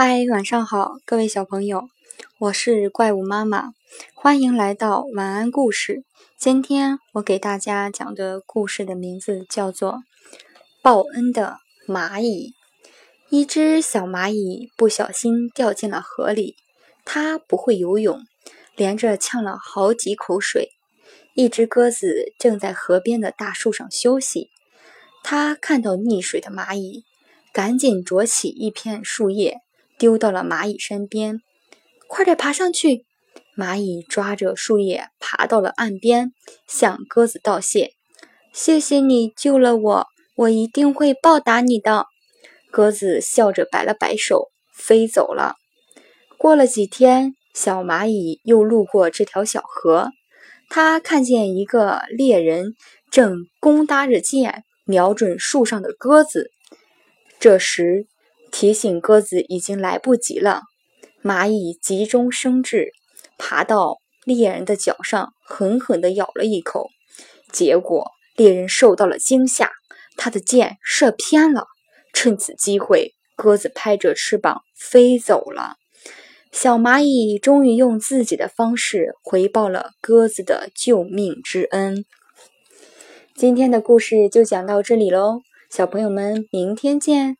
嗨，晚上好，各位小朋友，我是怪物妈妈，欢迎来到晚安故事。今天我给大家讲的故事的名字叫做《报恩的蚂蚁》。一只小蚂蚁不小心掉进了河里，它不会游泳，连着呛了好几口水。一只鸽子正在河边的大树上休息，它看到溺水的蚂蚁，赶紧啄起一片树叶。丢到了蚂蚁身边，快点爬上去！蚂蚁抓着树叶爬到了岸边，向鸽子道谢：“谢谢你救了我，我一定会报答你的。”鸽子笑着摆了摆手，飞走了。过了几天，小蚂蚁又路过这条小河，它看见一个猎人正弓搭着箭，瞄准树上的鸽子。这时，提醒鸽子已经来不及了。蚂蚁急中生智，爬到猎人的脚上，狠狠地咬了一口。结果猎人受到了惊吓，他的箭射偏了。趁此机会，鸽子拍着翅膀飞走了。小蚂蚁终于用自己的方式回报了鸽子的救命之恩。今天的故事就讲到这里喽，小朋友们，明天见。